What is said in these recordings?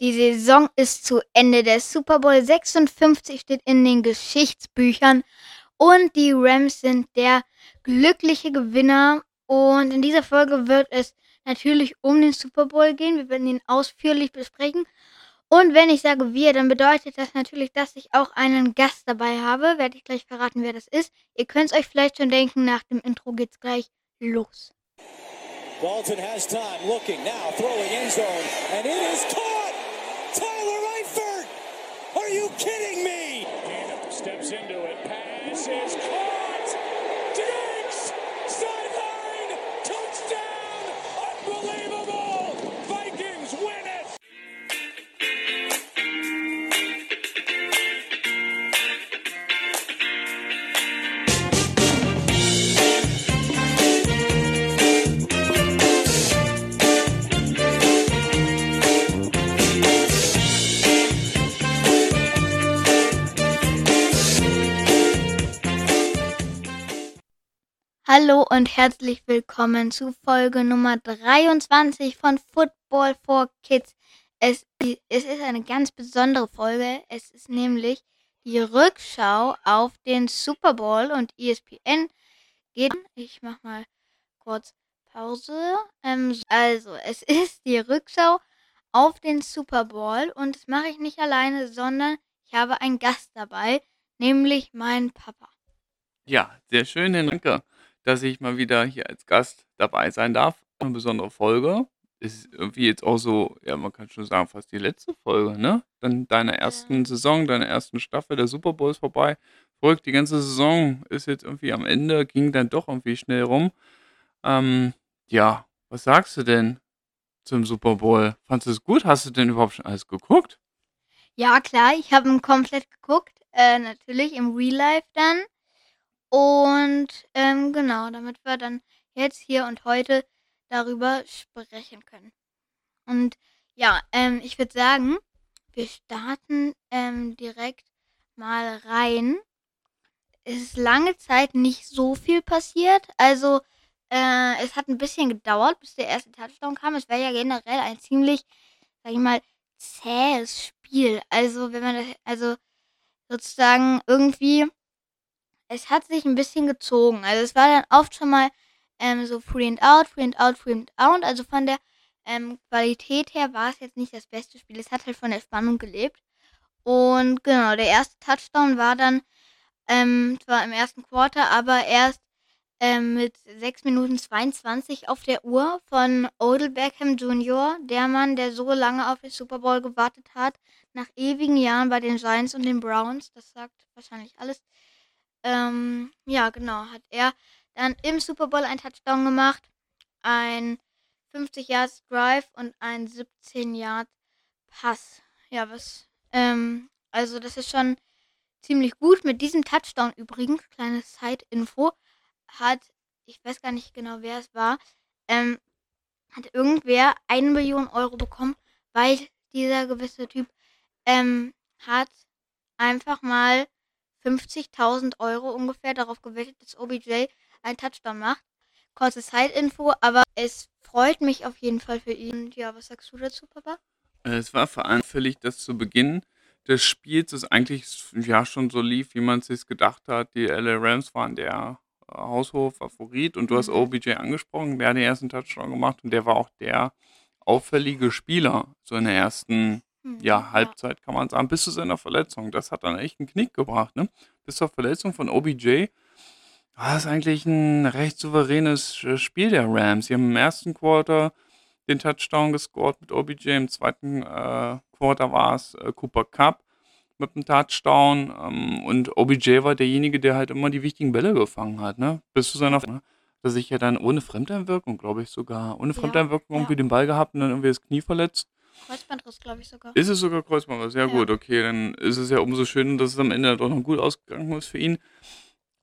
Die Saison ist zu Ende. Der Super Bowl 56 steht in den Geschichtsbüchern und die Rams sind der glückliche Gewinner. Und in dieser Folge wird es natürlich um den Super Bowl gehen. Wir werden ihn ausführlich besprechen. Und wenn ich sage wir, dann bedeutet das natürlich, dass ich auch einen Gast dabei habe. Werde ich gleich verraten, wer das ist. Ihr könnt es euch vielleicht schon denken, nach dem Intro geht's gleich los. Walton has time, looking now, throwing end zone, and it is caught! You kidding me? Steps into it, pass is caught! Hallo und herzlich willkommen zu Folge Nummer 23 von Football for Kids. Es, es, ist eine ganz besondere Folge. Es ist nämlich die Rückschau auf den Super Bowl und ESPN geht. Ich mach mal kurz Pause. Ähm, also, es ist die Rückschau auf den Super Bowl und das mache ich nicht alleine, sondern ich habe einen Gast dabei, nämlich meinen Papa. Ja, sehr schön, Henrike dass ich mal wieder hier als Gast dabei sein darf. Eine besondere Folge. Ist irgendwie jetzt auch so, ja, man kann schon sagen, fast die letzte Folge, ne? Dann deiner ersten Saison, deiner ersten Staffel, der Super Bowl ist vorbei. Verrückt, die ganze Saison ist jetzt irgendwie am Ende, ging dann doch irgendwie schnell rum. Ähm, ja, was sagst du denn zum Super Bowl? Fandest du es gut? Hast du denn überhaupt schon alles geguckt? Ja, klar, ich habe ihn komplett geguckt. Äh, natürlich im Real Life dann. Und ähm, genau, damit wir dann jetzt hier und heute darüber sprechen können. Und ja, ähm, ich würde sagen, wir starten ähm, direkt mal rein. Es ist lange Zeit nicht so viel passiert. Also äh, es hat ein bisschen gedauert, bis der erste Touchdown kam. Es wäre ja generell ein ziemlich, sag ich mal, zähes Spiel. Also wenn man das, also sozusagen irgendwie es hat sich ein bisschen gezogen. Also es war dann oft schon mal ähm, so Free and Out, Free and Out, Free and Out. Also von der ähm, Qualität her war es jetzt nicht das beste Spiel. Es hat halt von der Spannung gelebt. Und genau, der erste Touchdown war dann ähm, zwar im ersten Quarter, aber erst ähm, mit 6 Minuten 22 auf der Uhr von Odell Beckham Jr., der Mann, der so lange auf den Super Bowl gewartet hat, nach ewigen Jahren bei den Giants und den Browns. Das sagt wahrscheinlich alles. Ähm, ja, genau, hat er dann im Super Bowl einen Touchdown gemacht, ein 50 Yards Drive und ein 17 Yard Pass. Ja, was, ähm, also das ist schon ziemlich gut. Mit diesem Touchdown übrigens, kleine Side-Info, hat, ich weiß gar nicht genau, wer es war, ähm, hat irgendwer eine Million Euro bekommen, weil dieser gewisse Typ, ähm, hat einfach mal 50.000 Euro ungefähr darauf gewettet, dass OBJ einen Touchdown macht. Kurze Side-Info, aber es freut mich auf jeden Fall für ihn. Ja, was sagst du dazu, Papa? Es war vor allem völlig, dass zu Beginn des Spiels es eigentlich ja schon so lief, wie man es sich gedacht hat. Die LA Rams waren der äh, haushohe Favorit und du mhm. hast OBJ angesprochen, der hat den ersten Touchdown gemacht und der war auch der auffällige Spieler so in der ersten Mhm, ja, Halbzeit kann man sagen, bis zu seiner Verletzung. Das hat dann echt einen Knick gebracht, ne? Bis zur Verletzung von OBJ war es eigentlich ein recht souveränes äh, Spiel der Rams. Sie haben im ersten Quarter den Touchdown gescored mit OBJ, im zweiten äh, Quarter war es äh, Cooper Cup mit dem Touchdown ähm, und OBJ war derjenige, der halt immer die wichtigen Bälle gefangen hat, ne? Bis zu seiner ne? dass sich ja dann ohne Fremdeinwirkung, glaube ich sogar, ohne Fremdeinwirkung ja. irgendwie den Ball gehabt und dann irgendwie das Knie verletzt. Kreuzbandriss, glaube ich sogar. Ist es sogar Kreuzbandriss? Ja, ja, gut, okay. Dann ist es ja umso schöner, dass es am Ende doch noch gut ausgegangen ist für ihn.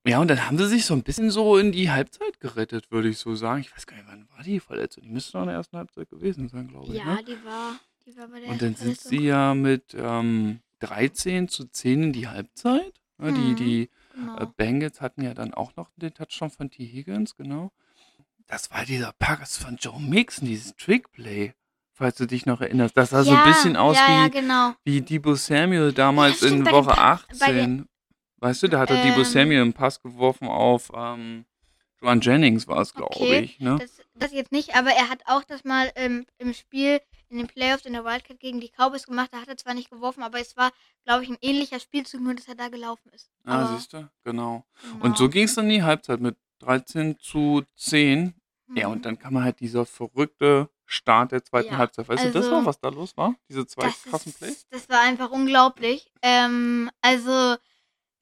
Ja, und dann haben sie sich so ein bisschen so in die Halbzeit gerettet, würde ich so sagen. Ich weiß gar nicht, wann war die Verletzung? Die müsste doch in der ersten Halbzeit gewesen sein, glaube ich. Ja, ne? die, war, die war bei der Und dann sind sie ja mit ähm, 13 zu 10 in die Halbzeit. Ja, die mhm, die genau. äh, Bengals hatten ja dann auch noch den Touchdown von T. Higgins, genau. Das war dieser Pass von Joe Mixon, dieses Trickplay falls du dich noch erinnerst. Das sah so ein bisschen aus ja, wie, ja, genau. wie Debo Samuel damals Ja, stimmt, in bei den Woche Pa- bei 18. Weißt du, da hat er Debo Ähm. Samuel einen Pass geworfen auf ähm, Joan Jennings, war es, glaube Okay, ich. Ne? Das, das jetzt nicht, aber er hat auch das mal ähm, im Spiel in den Playoffs in der Wildcard gegen die Cowboys gemacht. Da hat er zwar nicht geworfen, aber es war, glaube ich, ein ähnlicher Spielzug, nur dass er da gelaufen ist. Ah, aber, siehst du? Genau. Und so ging es dann in die Halbzeit mit 13 zu 10. Ja, Mhm. und dann kam halt dieser verrückte Start der zweiten Ja, Halbzeit. Weißt du das also- noch, was da los war? Diese zwei das krassen ist, Plays? Das war einfach unglaublich. Ähm, also,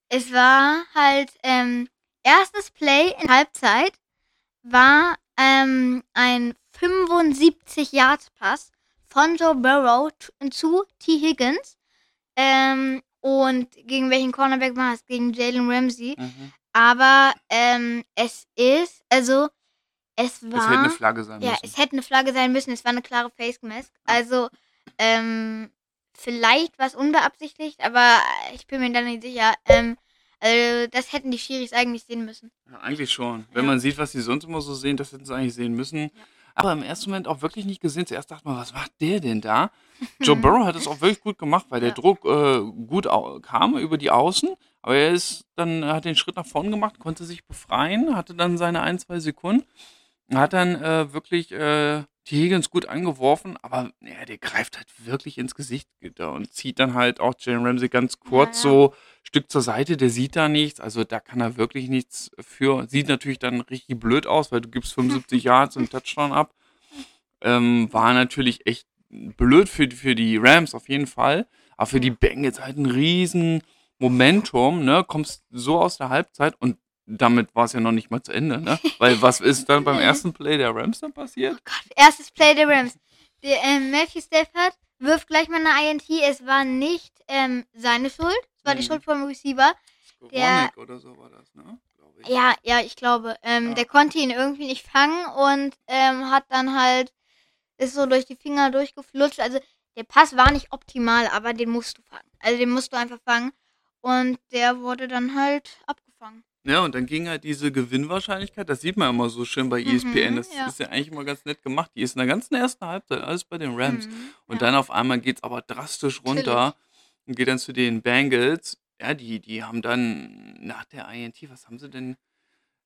es war halt, ähm, erstes Play in Halbzeit war ähm, ein 75-Yard-Pass von Joe Burrow zu T. Higgins. Ähm, und gegen welchen Cornerback war es? Gegen Jalen Ramsey. Mhm. Aber ähm, es ist, also, es war. Das hätte eine Flagge sein Ja, müssen. es hätte eine Flagge sein müssen. Es war eine klare Face Mask. Also, ähm, vielleicht war es unbeabsichtigt, aber ich bin mir da nicht sicher. Ähm, also, das hätten die Schiris eigentlich sehen müssen. Ja, eigentlich schon. Wenn Ja. man sieht, was sie sonst immer so sehen, das hätten sie eigentlich sehen müssen. Aber im ersten Moment auch wirklich nicht gesehen. Zuerst dachte man, was macht der denn da? Joe Burrow hat es auch wirklich gut gemacht, weil der Ja. Druck äh, gut kam über die Außen. Aber er ist dann, hat den Schritt nach vorn gemacht, konnte sich befreien, hatte dann seine ein, zwei Sekunden. Hat dann äh, wirklich äh, die Higgins gut angeworfen, aber ja, der greift halt wirklich ins Gesicht da und zieht dann halt auch Jalen Ramsey ganz kurz Ja, ja. so Stück zur Seite, der sieht da nichts, also da kann er wirklich nichts für. Sieht natürlich dann richtig blöd aus, weil du gibst 75 Yards und Touchdown ab. Ähm, war natürlich echt blöd für, für die Rams auf jeden Fall, aber für die Bengals halt ein riesen Momentum, ne? Kommst so aus der Halbzeit und damit war es ja noch nicht mal zu Ende, ne? Weil was ist dann beim ersten Play der Rams dann passiert? Oh Gott, erstes Play der Rams. Der, ähm, Matthew Stafford wirft gleich mal eine INT. Es war nicht ähm, seine Schuld. Es war die Mhm. Schuld vom Receiver. Der- oder so war das, ne? Ja, ja, ich glaube. Ähm, Ja. Der konnte ihn irgendwie nicht fangen und ähm, hat dann halt, ist so durch die Finger durchgeflutscht. Also der Pass war nicht optimal, aber den musst du fangen. Also den musst du einfach fangen. Und der wurde dann halt abgefangen. Ja, und dann ging halt diese Gewinnwahrscheinlichkeit, das sieht man immer so schön bei ESPN, Mhm, das ja. ist ja eigentlich immer ganz nett gemacht. Die ist in der ganzen ersten Halbzeit alles bei den Rams. Mhm, Und ja. dann auf einmal geht es aber drastisch runter und geht dann zu den Bengals. Ja, die, die haben dann nach der INT, was haben sie denn?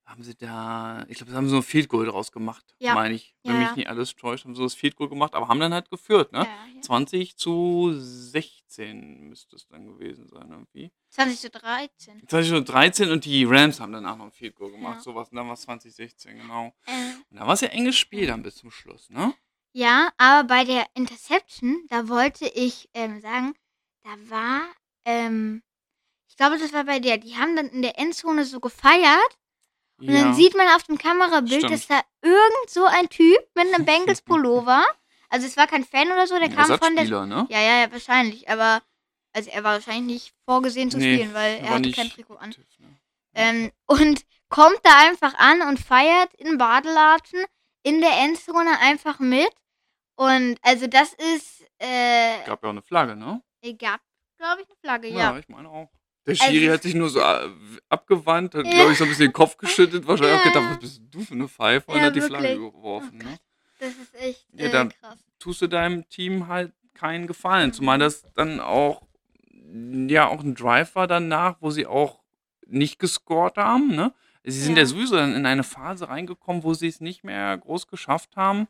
Haben sie da, ich glaube, haben sie so ein Field Goal draus gemacht, Ja. meine ich. Wenn Ja, mich ja. nicht alles täuscht, haben sie das Field Goal gemacht, aber haben dann halt geführt, ne? Ja, ja. 20 zu 16 müsste es dann gewesen sein, irgendwie. 20 zu 13. 20 zu 13 und die Rams haben danach noch ein Field Goal gemacht, sowas. Und dann war es 2016, genau. Ähm, Und da war es ja enges Spiel dann bis zum Schluss, ne? Ja, aber bei der Interception, da wollte ich ähm, sagen, da war, ähm, ich glaube, das war bei der, die haben dann in der Endzone so gefeiert und dann sieht man auf dem Kamerabild, Stimmt. dass da irgend so ein Typ mit einem Bengals Pullover, also es war kein Fan oder so, der kam von der, ne? ja, ja, ja, wahrscheinlich, aber, also er war wahrscheinlich nicht vorgesehen zu Nee, spielen, weil er hatte kein Trikot an. ne? Ähm, und kommt da einfach an und feiert in Badelatschen in der Endzone einfach mit. Und also das ist, äh, Gab ja auch eine Flagge, ne? gab, glaube ich, eine Flagge, ja. ich meine auch. Der Schiri Also- hat sich nur so äh, abgewandt, hat, Ja. glaube ich, so ein bisschen den Kopf geschüttelt, wahrscheinlich auch Ja. gedacht, was bist du für eine Pfeife? Und Ja, hat die Flagge geworfen, Oh ne? Das ist echt Ja, äh, dann- krass. Tust du deinem Team halt keinen Gefallen. Mhm. Zumal das dann auch, ja, auch ein Drive war danach, wo sie auch nicht gescored haben, ne? Sie sind ja, Ja. sowieso dann in eine Phase reingekommen, wo sie es nicht mehr groß geschafft haben,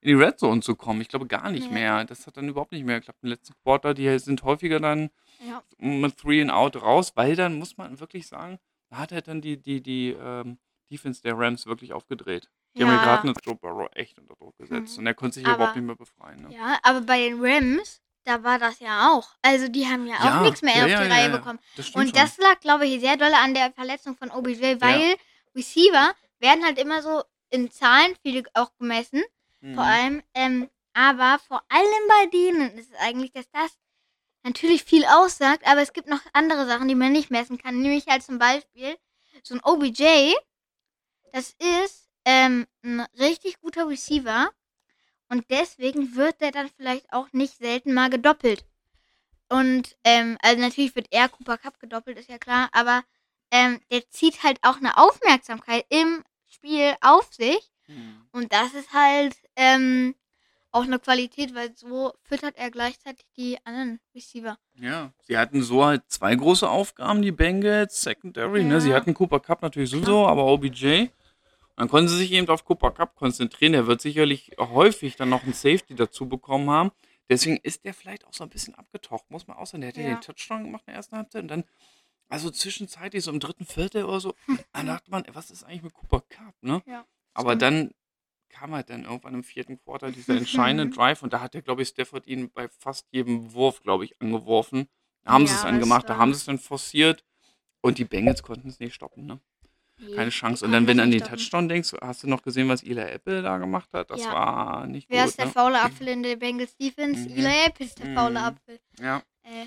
in die Red Zone zu kommen. Ich glaube gar nicht Nee. mehr. Das hat dann überhaupt nicht mehr geklappt. Im letzten Quarter, die sind häufiger dann Ja. mit Three and Out raus, weil dann muss man wirklich sagen, da hat er dann die, die, die ähm, Defense der Rams wirklich aufgedreht. Die haben ja gerade Ja, einen Joe Burrow echt unter Druck gesetzt Mhm. und er konnte sich Aber- überhaupt nicht mehr befreien. Ne? ja, aber bei den Rams, da war das ja auch. Also die haben ja auch Ja, nichts mehr ja, auf ja, die ja, Reihe ja. bekommen. Das Und das lag, glaube ich, sehr doll an der Verletzung von OBJ, weil Receiver werden halt immer so in Zahlen viele auch gemessen. schon. Vor Mhm. allem, ähm, aber vor allem bei denen ist es eigentlich, dass das natürlich viel aussagt, aber es gibt noch andere Sachen, die man nicht messen kann. Nämlich halt zum Beispiel so ein OBJ, das ist ähm, ein richtig guter Receiver und deswegen wird der dann vielleicht auch nicht selten mal gedoppelt. Und, ähm, also natürlich wird er Cooper Cup gedoppelt, ist ja klar, aber ähm, der zieht halt auch eine Aufmerksamkeit im Spiel auf sich. Mhm. Und das ist halt ähm, auch eine Qualität, weil so füttert er gleichzeitig die anderen Receiver. Ja, sie hatten so halt zwei große Aufgaben, die Bengals, Secondary. Ne? Sie Ja. hatten Cooper Cup natürlich sowieso, aber OBJ. Dann konnten sie sich eben auf Cooper Cup konzentrieren. Der wird sicherlich häufig dann noch einen Safety dazu bekommen haben. Deswegen ist der vielleicht auch so ein bisschen abgetaucht, muss man auch sagen. Der hat ja Ja. den Touchdown gemacht in der ersten Halbzeit und dann, also zwischenzeitlich so im dritten Viertel oder so, dann dachte man, was ist eigentlich mit Cooper Cup, ne? Ja, Aber dann kam halt dann irgendwann im vierten Quarter dieser entscheidende Mhm. Drive und da hat der, glaube ich, Stafford ihn bei fast jedem Wurf, glaube ich, angeworfen. Da haben sie Ja, es dann das gemacht, da haben sie es dann forciert und die Bengals konnten es nicht stoppen, ne? Nee, Keine Chance. Und dann, wenn du an den stoppen. Touchdown denkst, hast du noch gesehen, was Eli Apple da gemacht hat? Das Ja. war nicht Wer gut, ist der ne? faule Apfel in der Bengals Defense? Mhm. Eli Apple ist der faule Mhm. Apfel. Ja, Äh,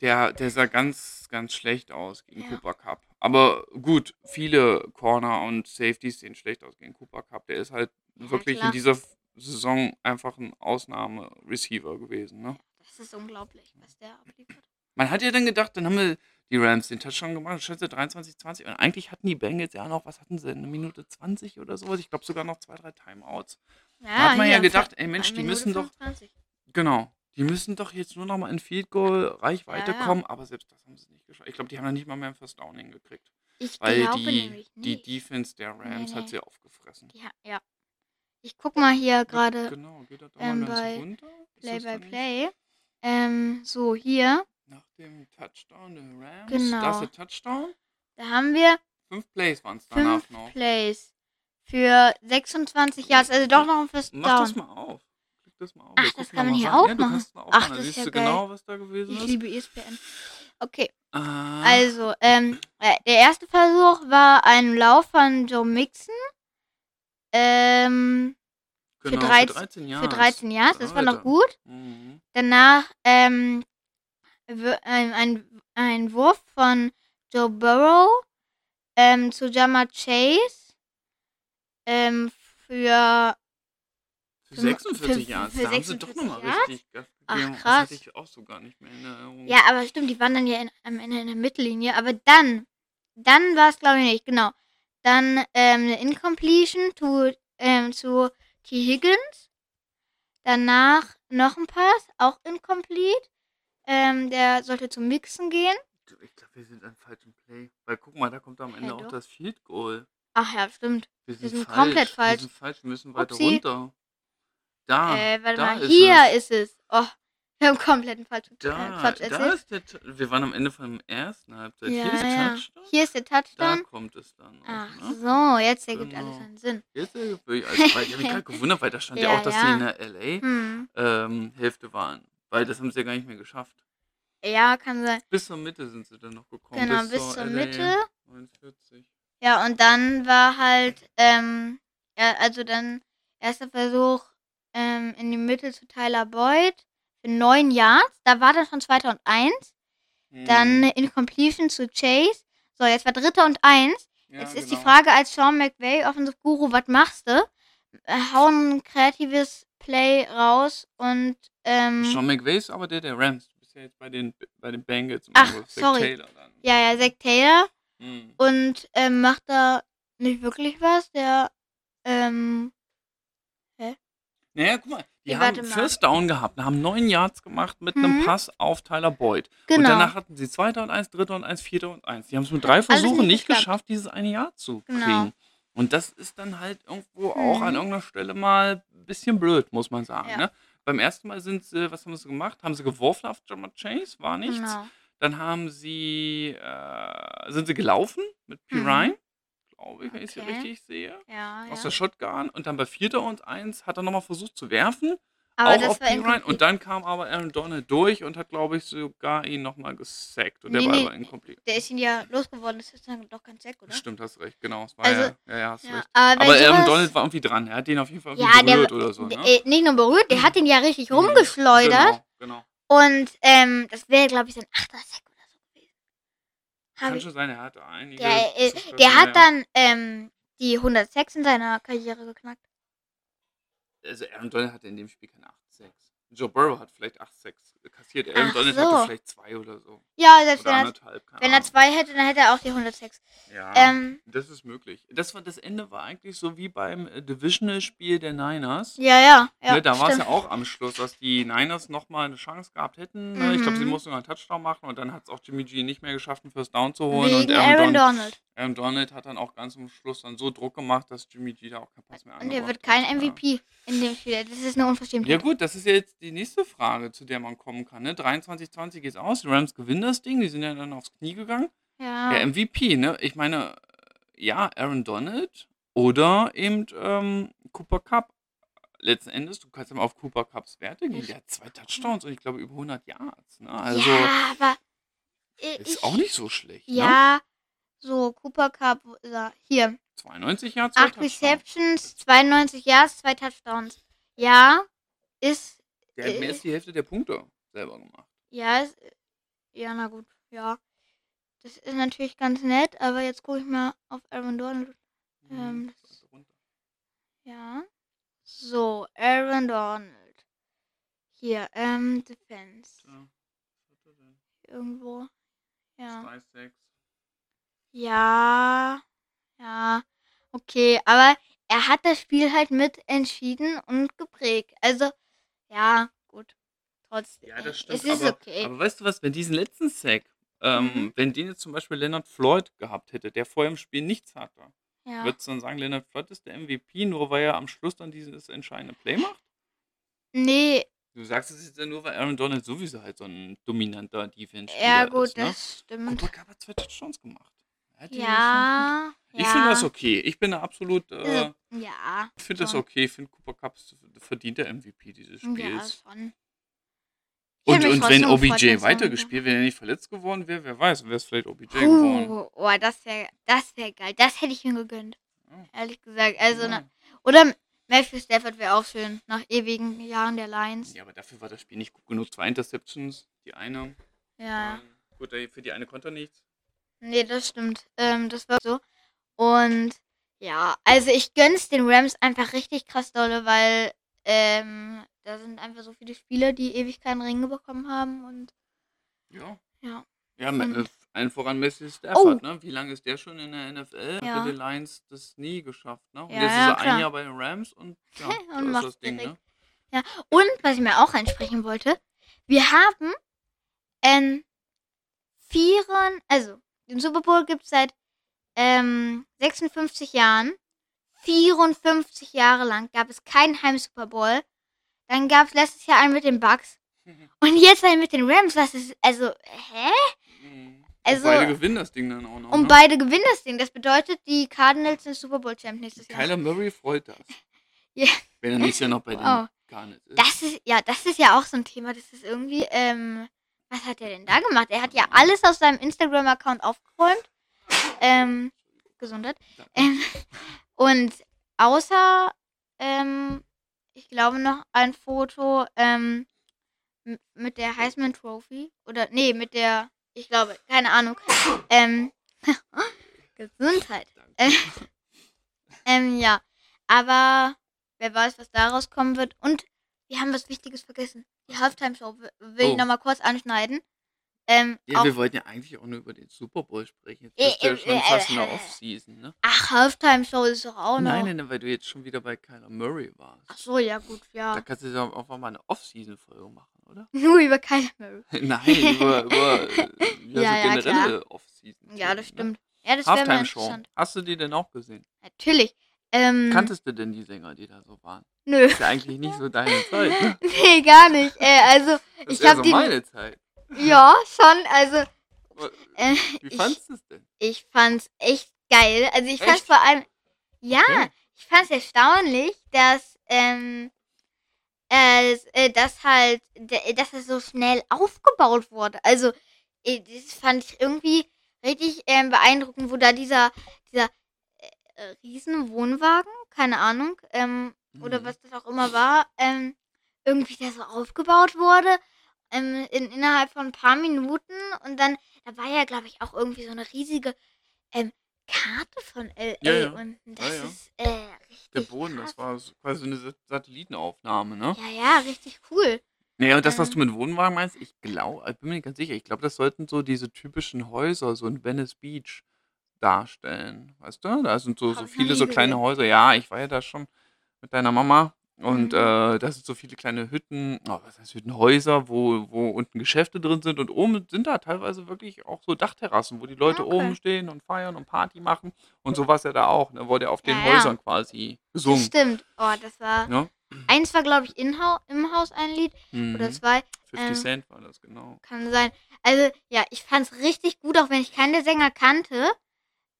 der, der sah ganz, ganz schlecht aus gegen Ja. Cooper Cup. Aber gut, viele Corner und Safeties sehen schlecht aus gegen Cooper Cup. Der ist halt wirklich klar. in dieser Saison einfach ein Ausnahme-Receiver gewesen, ne? das ist unglaublich, was der abliefert. Man hat ja dann gedacht, dann haben wir die Rams den Touchdown gemacht, schätze 23, 20. Und eigentlich hatten die Bengals ja noch, was hatten sie, eine Minute 20 oder sowas? Ich glaube sogar noch zwei, drei Timeouts. Ja, hat man ja gedacht, ey Mensch, die Minute müssen doch, 25. genau, die müssen doch jetzt nur noch mal in Field Goal Reichweite Ja, ja. kommen, aber selbst das haben sie nicht geschafft. Ich glaube, die haben dann nicht mal mehr ein First Down hingekriegt. Ich Weil glaube die, die. Defense der Rams Nee, hat nee. sie aufgefressen. Ha- ja. Ich guck mal hier gerade Genau, das ähm, bei Play das by Play. Ähm, so, hier, Nach dem Touchdown der Rams. Genau. Da ist Touchdown. da haben wir Fünf Plays waren es danach fünf noch. Plays für 26 Yards, also doch noch ein First Mach das Down. mal auf. Klick das mal auf. Ach, das kann man hier rein. Ja, mal Ach, das ist ja du geil. genau, was da gewesen Ich ist. liebe ESPN. Okay, Ah, also, ähm, äh, der erste Versuch war ein Lauf von Joe Mixon. Ähm, genau, für 13 13 für Yards. 13 Yards, das war noch gut. Mhm. Danach ähm, ein, ein, Wurf von Joe Burrow ähm, zu Jama Chase ähm, für Für Für- 46 für- Yards. für Da haben sie doch 46 nochmal richtig Gas Ach, gegeben. krass. Das hatte ich auch so gar nicht mehr in Erinnerung. ja, aber stimmt, die waren dann ja in, am Ende in der Mittellinie. Aber dann, dann war es glaube ich nicht, genau. Dann ähm, eine Incompletion to, ähm, zu T. Higgins. Danach noch ein Pass, auch incomplete. Ähm, der sollte zum Mixen gehen. Ich glaube, wir sind an falschem Play. Weil guck mal, da kommt am Ende Ja, auch das Field Goal. Ach ja, stimmt. Wir sind, sind falsch. komplett Wir falsch. sind falsch. Wir müssen weiter Upsi. runter. Da. äh, warte da mal, ist hier es. ist es. Oh, wir haben komplett einen falschen äh, Da, Quatsch da erzählt. ist der. Wir waren am Ende vom ersten Halbzeit. Ja, Hier ist der ja. Touchdown. Hier ist der Da Touchdown. kommt es dann. Auch, Ach ne? so, jetzt ergibt Genau. alles einen Sinn. Jetzt ergibt sich alles. Weil ich habe mich gerade gewundert, weil da stand ja, Ja, auch, dass ja. die in der LA Hm. ähm, Hälfte waren. Weil das haben sie ja gar nicht mehr geschafft. Ja, kann sein. Bis zur Mitte sind sie dann noch gekommen. Genau, bis zur LA Mitte. 49. Ja, und dann war halt, ähm, ja, also dann erster Versuch ähm, in die Mitte zu Tyler Boyd für neun Yards. Da war dann schon zweiter und eins. Dann Mhm. eine Incompletion zu Chase. So, jetzt war dritter und eins. Ja, Jetzt ist genau. die Frage als Sean McVay, Offensive Guru, was machst du? Äh, hau ein kreatives Play raus und ähm, Sean McVay ist aber der der Rams. Du bist ja jetzt bei den, bei den Bengals. Ach, sorry. Taylor dann. ja, ja, Zach Taylor Mhm. und ähm, macht da nicht wirklich was. Der, ähm, Naja, guck mal. Die haben mal. First Down gehabt, haben neun Yards gemacht mit Mhm. einem Pass auf Tyler Boyd. Und genau. danach hatten sie zweiter und eins, dritter und eins, vierter und eins. Die haben es mit drei Versuchen nicht nicht geschafft, dieses eine Jahr zu Genau. kriegen. Und das ist dann halt irgendwo auch Mhm. an irgendeiner Stelle mal ein bisschen blöd, muss man sagen. Ja. Ne? Beim ersten Mal sind sie, was haben sie gemacht? Haben sie geworfen auf Jammer Chase, war nichts. Genau. Dann haben sie, äh, sind sie gelaufen mit P. Mhm. Glaube ich, wenn ich sie Okay. richtig sehe. Ja, Aus ja. der Shotgun. Und dann bei vierter und eins hat er nochmal versucht zu werfen. Aber auch das auf war P. Ryan. incomplete. Und dann kam aber Aaron Donald durch und hat, glaube ich, sogar ihn nochmal gesackt. Und der Nee, Ball nee. war incomplete. Der ist ihn ja losgeworden, das ist dann doch ganz Sack, oder? Stimmt, hast recht, genau. Es war Also, ja, ja, ja, hast Ja, recht. aber, Aber Aaron sowas- Donald war irgendwie dran. Er hat den auf jeden Fall ja, irgendwie der, berührt oder so. der- Ne? äh, nicht nur berührt, der hat ihn ja richtig Mhm. rumgeschleudert. Genau, genau. Und ähm, das wäre, glaube ich, sein achter Sack oder so gewesen. Hab Kann schon sein, er hatte einige. der, äh, der hat dann ähm, die 100 Sacks in seiner Karriere geknackt. Also Aaron Donald hatte in dem Spiel keine 8-6. Joe Burrow hat vielleicht 8-6 kassiert. Aaron Donald so. hatte vielleicht zwei oder so. Ja, selbst Oder wenn er, anderthalb, wenn er zwei hätte, dann hätte er auch die 106. Ja, Ähm, das ist möglich. Das, war, das Ende war eigentlich so wie beim äh, Divisional-Spiel der Niners. ja, ja. ja ne, da war es ja auch am Schluss, dass die Niners nochmal eine Chance gehabt hätten. Ne? Ich glaube, sie Mhm. mussten noch einen Touchdown machen und dann hat es auch Jimmy G nicht mehr geschafft, einen First Down zu holen. und Wegen Aaron, Aaron Don Donald. Aaron Donald hat dann auch ganz am Schluss dann so Druck gemacht, dass Jimmy G da auch keinen Pass mehr Und er wird kein hat. MVP in dem Spiel. Das ist eine Unverschämtheit. Ja gut, das ist ja jetzt die nächste Frage, zu der man kommen kann. Ne? 23-20 geht's aus, die Rams gewinnen das Ding, die sind ja dann aufs Knie gegangen. Ja. Der MVP, ne? Ich meine, äh, ja, Aaron Donald oder eben ähm, Cooper Cup. Letzten Endes, du kannst ja mal auf Cooper Cups Werte gehen. Der hat zwei Touchdowns und ich glaube über 100 Yards. Ne? Also ja, aber. ist ich, auch nicht so schlecht. Ne? Ja, so, Cooper Cup, er? hier. 92 Yards, zwei 8 Touchdowns. Receptions, 92 Yards, 2 Touchdowns. Ja, ist. Der hat mehr äh, als die Hälfte der Punkte selber gemacht. Ja, ist. Ja, na gut, ja. Das ist natürlich ganz nett, aber jetzt gucke ich mal auf Aaron Donald. Ähm, Mhm, das- Ja. So, Aaron Donald. Hier, ähm, Defense. Ja? Irgendwo. Ja. 2,6. Ja. Ja. Okay, aber er hat das Spiel halt mit entschieden und geprägt. Also, ja, gut. Trotzdem. Ja, das Es stimmt. ist aber, okay. aber weißt du was, wenn diesen letzten Sack, ähm, Mhm. wenn den jetzt zum Beispiel Leonard Floyd gehabt hätte, der vorher im Spiel nichts hatte, ja. würdest du dann sagen, Leonard Floyd ist der MVP, nur weil er am Schluss dann dieses entscheidende Play macht? Nee, Du sagst es jetzt ja nur, weil Aaron Donald sowieso halt so ein dominanter Defense-Spieler ja gut, ist. Ne? das stimmt. Cooper Cup hat zwei Touchdowns gemacht. Ja. Ich finde ja. das okay. Ich bin da absolut, äh, Also, ja. ich finde das okay. Ich finde Cooper Cup ist verdient der MVP dieses Ja, Spiels. schon. Und, und wenn OBJ weitergespielt wäre, wenn er nicht verletzt geworden wäre, wer weiß, wäre es vielleicht OBJ geworden. Puh, oh, das wäre das wär geil. Das hätte ich ihm gegönnt. Ja. Ehrlich gesagt. Also, Ja. na, oder Matthew Stafford wäre auch schön. Nach ewigen Jahren der Lions. Ja, aber dafür war das Spiel nicht gut genug. Zwei Interceptions, die eine. Ja. Ähm, gut, für die eine konnte er nichts. Nee, das stimmt. Ähm, das war so. Und ja, also ich gönn's den Rams einfach richtig krass dolle, weil ähm, da sind einfach so viele Spieler, die ewig keinen Ring bekommen haben und Ja. ja. Ja, Und- allen voran Messi Stafford, Oh. ne? Wie lange ist der schon in der NFL? Hat Ja. mit den Lions das nie geschafft, ne? Und Ja, jetzt ja, ist er klar. ein Jahr bei den Rams und ja, Und da ist das Ding, ne? direkt. Und was ich mir auch ansprechen wollte, wir haben ähm, vieren, also den Super Bowl gibt es seit ähm, 56 Jahren. 54 Jahre lang gab es keinen Heim-Super Bowl. Dann gab es letztes Jahr einen mit den Bucks. Und jetzt einen mit den Rams. Was ist, also, hä? Mhm. Also- und beide gewinnen das Ding dann auch noch. Und ne? beide gewinnen das Ding. Das bedeutet, die Cardinals sind Super Bowl Champ nächstes Jahr. Kyler Murray freut das. Ja. Wenn er nächstes Jahr noch bei den Cardinals ist. Das ist, ja, das ist ja auch so ein Thema. Das ist irgendwie, ähm, was hat er denn da gemacht? Er hat ja alles aus seinem Instagram-Account aufgeräumt. Ähm, Gesundheit. Ähm, und außer, ähm, ich glaube noch ein Foto, ähm, mit der Heisman Trophy. Oder, nee, mit der, ich glaube, keine Ahnung. Ähm, Gesundheit. Äh, ähm, ja. Aber wer weiß, was daraus kommen wird. Und wir haben was Wichtiges vergessen. Die Halftime-Show will ich Oh. nochmal kurz anschneiden. Ähm, Ja, wir wollten ja eigentlich auch nur über den Super Bowl sprechen. Jetzt du ja schon äh, fast äh, Off-Season, ne? ach, Halftime-Show ist doch auch noch. Nein, nein, nein, weil du jetzt schon wieder bei Kyler Murray warst. Ach so, ja gut, Da ja. kannst du ja auch mal eine Off-Season-Folge machen, oder? Nur über Kyler Murray. Nein, über, über äh, ja, Ja, ja, so generelle Off-Season. Ja, das stimmt. Ja, das wäre interessant. Hast du die denn auch gesehen? Natürlich. Ähm, Kanntest du denn die Sänger, die da so waren? nö. Ist ja eigentlich nicht so deine Zeit. Ne? nee, gar nicht. Äh, also, Das ich ist hab so die. meine Zeit. Ja, schon. Also, äh, Wie ich- fandest du es denn? ich fand's echt geil. Also ich fand's Echt? vor allem, ja, Okay. ich fand's erstaunlich, dass, ähm, äh, äh, dass halt, dass es so schnell aufgebaut wurde. Also, äh, das fand ich irgendwie richtig ähm, beeindruckend, wo da dieser, dieser äh, äh, riesen Wohnwagen, keine Ahnung, ähm, oder Mhm. was das auch immer war, ähm, irgendwie da so aufgebaut wurde. Ähm, in, innerhalb von ein paar Minuten und dann, da war ja, glaube ich, auch irgendwie so eine riesige ähm, Karte von LA Ja, ja. und das Ja, ist äh, richtig Der Boden, krass. das war so quasi eine Sa- Satellitenaufnahme, ne? Ja, ja, richtig cool. Ja, und das, was Ähm. du mit Wohnwagen meinst, ich glaube, ich bin mir nicht ganz sicher, ich glaube, das sollten so diese typischen Häuser, so in Venice Beach darstellen, weißt du? Da sind so so viele so kleine. Häuser. Ja, ich war ja da schon mit deiner Mama und, Mhm. äh, da sind so viele kleine Hütten oh, was heißt Hütten, Häuser, wo wo unten Geschäfte drin sind und oben sind da teilweise wirklich auch so Dachterrassen, wo die Leute oben Okay. stehen und feiern und Party machen. Und so war's ja da auch, ne? Wurde ja auf den Ja, ja. Häusern quasi Das gesungen, stimmt. Oh, das war ne? eins war, glaube ich, in Hau im Haus ein Lied oder Mhm. 2, 50 ähm Cent war das, genau. kann sein. Also, ja, ich fand's richtig gut, auch wenn ich keine Sänger kannte.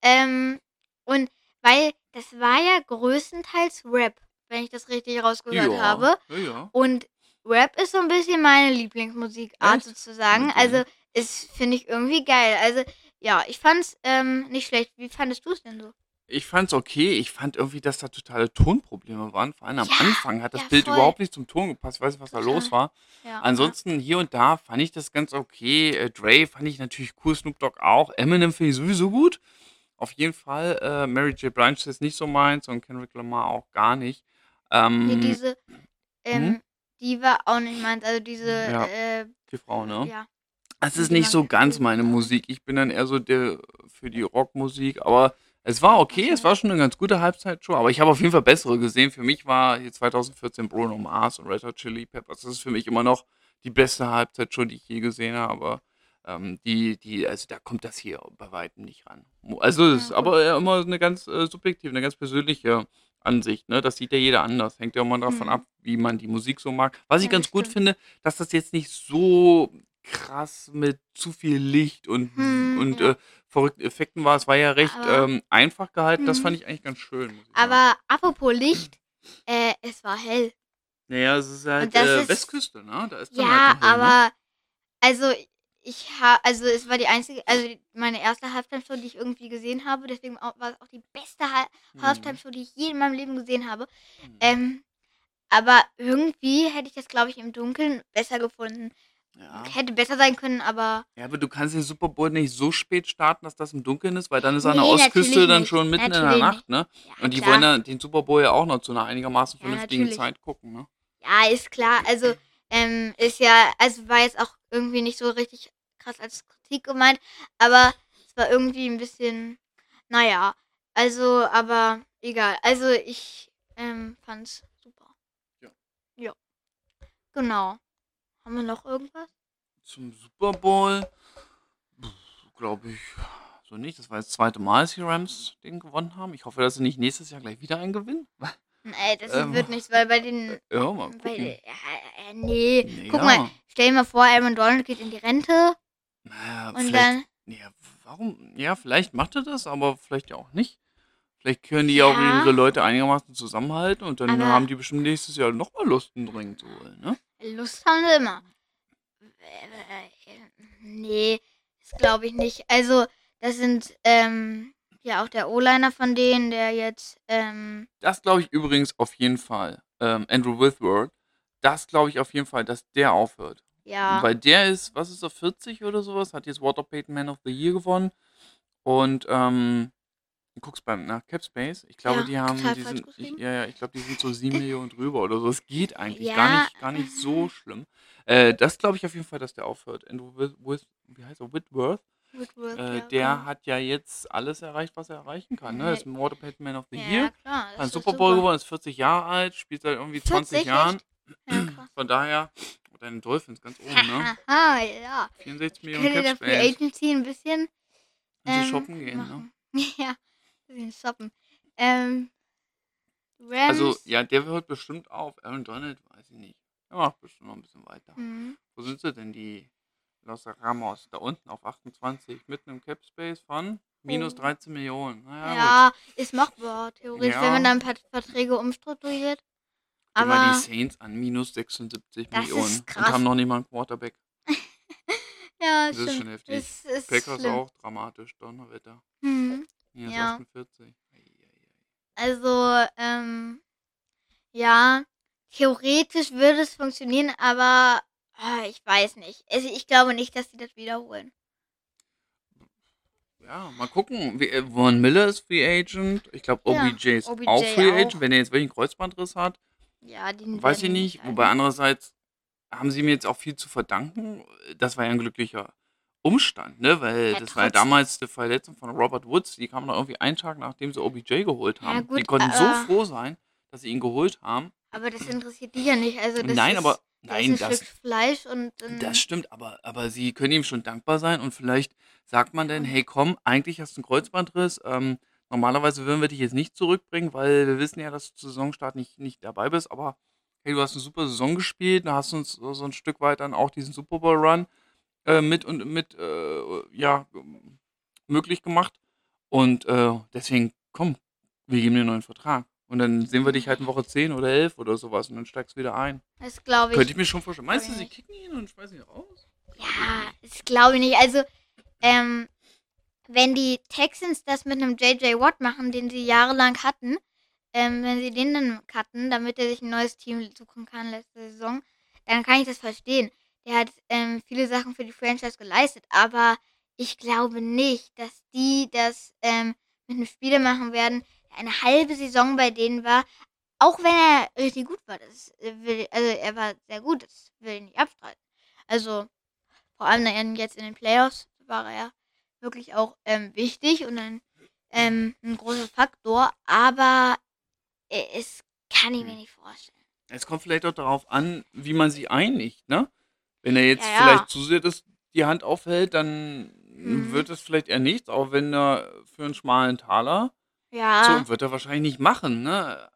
Ähm, und weil das war ja größtenteils Rap, wenn ich das richtig rausgehört Ja, habe. ja. Und Rap ist so 'n bisschen meine Lieblingsmusikart Echt? sozusagen. Okay. Also, ist finde ich irgendwie geil. Also, ja, ich fand's, ähm, nicht schlecht. Wie fandest du's denn so? Ich fand's okay. Ich fand irgendwie, dass da totale Tonprobleme waren. Vor allem am Ja, Anfang hat das ja, Bild voll. überhaupt nicht zum Ton gepasst. Ich weiß nicht, was da Total. los war. Ja, ja. Ansonsten hier und da fand ich das ganz okay. Äh, Dre fand ich natürlich cool, Snoop Dogg auch. Eminem finde ich sowieso gut. Auf jeden Fall. Äh, Mary J. Blige ist nicht so meins und Kendrick Lamar auch gar nicht. Ähm, diese, ähm, mhm. die war auch nicht meins. Also, diese, Ja, äh, die Frau, ne? ja. Es ist nicht so ganz meine Musik. Ich bin dann eher so der für die Rockmusik, aber es war okay. Es war schon 'ne ganz gute Halbzeitshow, aber ich habe auf jeden Fall bessere gesehen. Für mich war hier 2014 Bruno Mars und Red Hot Chili Peppers. Das ist für mich immer noch die beste Halbzeitshow, die ich je gesehen habe, aber, ähm, die die also, da kommt das hier bei Weitem nicht ran. Also, Ja, ist aber ja immer 'ne ganz, äh, subjektive, 'ne ganz persönliche Ansicht, ne? Das sieht ja jeder anders. Hängt ja immer davon Mhm. ab, wie man die Musik so mag. Was ich Ja, ganz gut stimmt. finde, dass das jetzt nicht so krass mit zu viel Licht und Mhm, und, ja. äh, verrückten Effekten war. Es war ja recht, Aber ähm, einfach gehalten. Das fand Mhm. ich eigentlich ganz schön, ich sagen. Aber apropos Licht, äh, es war hell. Na ja, es ist halt, äh, ist Westküste, ne? Da ist dann ja, halt hell, ne? aber also, ich ha also, es war die einzige also, meine erste Halftime-Show, die ich irgendwie gesehen habe, deswegen au war's auch die beste Mhm. Halftime-Show, die ich je in meinem Leben gesehen habe. Mhm. Ähm, aber irgendwie hätte ich das, glaube ich, im Dunkeln besser gefunden. Ja. Hätte besser sein können, aber Ja, aber du kannst den Super Bowl nicht so spät starten, dass das im Dunkeln ist, weil dann ist an der Ostküste natürlich dann schon mitten in der Natürlich Nacht, ne? Ja, Und die klar. wollen ja den Super Bowl ja auch noch zu 'ner einigermaßen Ja, vernünftigen natürlich. Zeit gucken, ne? Ja, ist klar. Also, ähm, ist ja also, war jetzt auch irgendwie nicht so richtig krass als Kritik gemeint, aber es war irgendwie 'n bisschen na ja, also aber egal. Also, ich, ähm, fand's super. Ja. Ja. Genau. Haben wir noch irgendwas? Zum Super Bowl glaube ich so nicht. Das war das 2. Mal, dass die Rams den gewonnen haben. Ich hoffe, dass sie nicht nächstes Jahr gleich wieder einen gewinnen. Ne, das Ähm, wird nichts, weil bei den ja, mal bei gucken. äh, äh, ne. Na Guck mal. Stell dir mal vor, Aaron Donald geht in die Rente Na ja, und vielleicht dann ja, warum? Ja, vielleicht macht er das, aber vielleicht ja auch nicht. Vielleicht können die ja auch ihre Leute einigermaßen zusammenhalten und dann Aber haben die bestimmt nächstes Jahr noch mal Lust, 'n Ring zu holen, ne? Lust haben sie immer. Äh, ne, das glaube ich nicht. Also, das sind, ähm, ja auch der O-Liner von denen, der jetzt, ähm Das glaube ich übrigens auf jeden Fall. Ähm, Andrew Whitworth, das glaube ich auf jeden Fall, dass der aufhört. Ja. Weil der ist was ist er, 40 oder so was, hat jetzt Walter Payton Man of the Year gewonnen und, ähm, du guckst beim nach Capspace, ich glaube, Ja, die haben die sind ich ja, ja, ich glaube, die sind so 7.000.000 drüber oder so. Es geht eigentlich gar Ja, nicht gar nicht äh so schlimm. Äh, das glaube ich auf jeden Fall, dass der aufhört. Andrew Whit Whit wie heißt er, Whitworth, Whitworth, äh, ja, der genau. hat ja jetzt alles erreicht, was er erreichen kann, ne? Ist 'n Walter Payton Man of the Ja, Year, klar, hat das 'n ist Super Bowl gewonnen, ist 40 Jahre alt, spielt seit irgendwie 20 40, Jahren. echt? Ja, krass. Von daher deine Dolphins ganz oben, ne? Haha, ja. 64.000.000 Könnt ihr der Free Capspace. Agency 'n bisschen, ähm, shoppen gehen, ne? machen? Ja, bisschen shoppen. Ähm, Also, Rams ja, der hört bestimmt auf. Aaron Donald, weiß ich nicht. Der macht bestimmt noch 'n bisschen weiter. Mhm. Wo sind sie denn, die Los Ramos? Da unten auf 28, mitten im Capspace von minus Oh. 13.000.000. Na ja, gut. Ja, ist machbar, theoretisch, wenn man Ja. dann Verträge umstrukturiert. Mal die Aber Saints an, minus das 76.000.000 ist und krass. haben noch nicht mal 'n Quarterback. Ja, Das ist stimmt. schon heftig. Es ist Packers schlimm. auch, dramatisch, Donnerwetter. Mhm. Minus Ja. 48. Ei, ei, ei. Also, ähm, ja, theoretisch würde es funktionieren, aber, ah, ich weiß nicht. Also, ich glaube nicht, dass sie das wiederholen. Ja, mal gucken. Äh, Von Miller ist Free Agent. Ich glaube, Ja, OBJ ist OBJ auch Free Agent, auch. wenn er jetzt wirklich 'n Kreuzbandriss hat. Ja, den Weiß ich werden die nicht. Wobei andererseits haben sie mir jetzt auch viel zu verdanken. Das war ja ein glücklicher Umstand, ne? Weil Ja, das war ja trotzdem. damals die Verletzung von Robert Woods. Die kam dann irgendwie einen Tag, nachdem sie OBJ geholt Ja, haben. Die gut, konnten so aber- froh sein, dass sie ihn geholt haben. Aber das interessiert die ja nicht. Also das Nein, ist, aber das nein, ist ein das, Stück Fleisch und dann, das stimmt, aber, aber sie können ihm schon dankbar sein und vielleicht sagt man dann, hey komm, eigentlich hast du einen Kreuzbandriss. Ähm, normalerweise würden wir dich jetzt nicht zurückbringen, weil wir wissen ja, dass du zu Saisonstart nicht, nicht dabei bist, aber hey, du hast eine super Saison gespielt, da hast du uns so, ein Stück weit dann auch diesen Super Bowl Run äh, mit und mit äh, ja möglich gemacht und äh, deswegen komm, wir geben dir einen neuen Vertrag. Und dann sehen wir dich halt in Woche 10 oder 11 oder sowas und dann steigst du wieder ein. das glaube ich. Könnte ich mir schon vorstellen. Meinst du, sie kicken ihn und schmeißen ihn raus? Ja, das glaube ich nicht. Also, ähm, wenn die Texans das mit einem JJ Watt machen, den sie jahrelang hatten, ähm, wenn sie den dann cutten, damit er sich ein neues Team suchen kann letzte Saison, dann kann ich das verstehen. Der hat ähm, viele Sachen für die Franchise geleistet, aber ich glaube nicht, dass die das ähm, mit einem Spieler machen werden, der eine halbe Saison bei denen war, auch wenn er richtig gut war. Das will, also er war sehr gut, das will ich nicht abstreiten. Also vor allem jetzt in den Playoffs war er wirklich auch ähm, wichtig und ein, ähm, ein großer Faktor, aber äh, es kann ich mir nicht vorstellen. Es kommt vielleicht auch darauf an, wie man sie einigt, ne? Wenn er jetzt Ja, ja. vielleicht zu sehr das, die Hand aufhält, dann Mhm. wird es vielleicht eher nichts, auch wenn er für einen schmalen Taler, Ja, so wird er wahrscheinlich nicht machen, ne?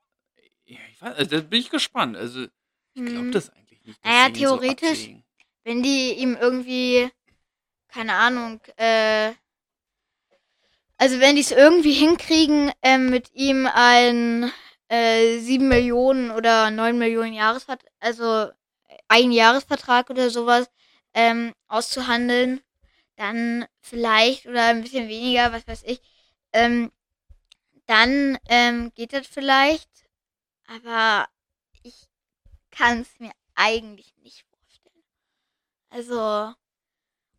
Ja, ich weiß, also, da bin ich gespannt. Also, ich glaube mhm. das eigentlich nicht. Naja, so theoretisch- absägen. wenn die ihm irgendwie, keine Ahnung, äh, also wenn die es irgendwie hinkriegen, ähm, mit ihm ein äh, 7 Millionen oder 9 Millionen Jahresvertrag, also ein Jahresvertrag oder sowas ähm, auszuhandeln, dann vielleicht oder ein bisschen weniger, was weiß ich, ähm, dann ähm, geht das vielleicht, aber ich kann es mir eigentlich nicht vorstellen. Also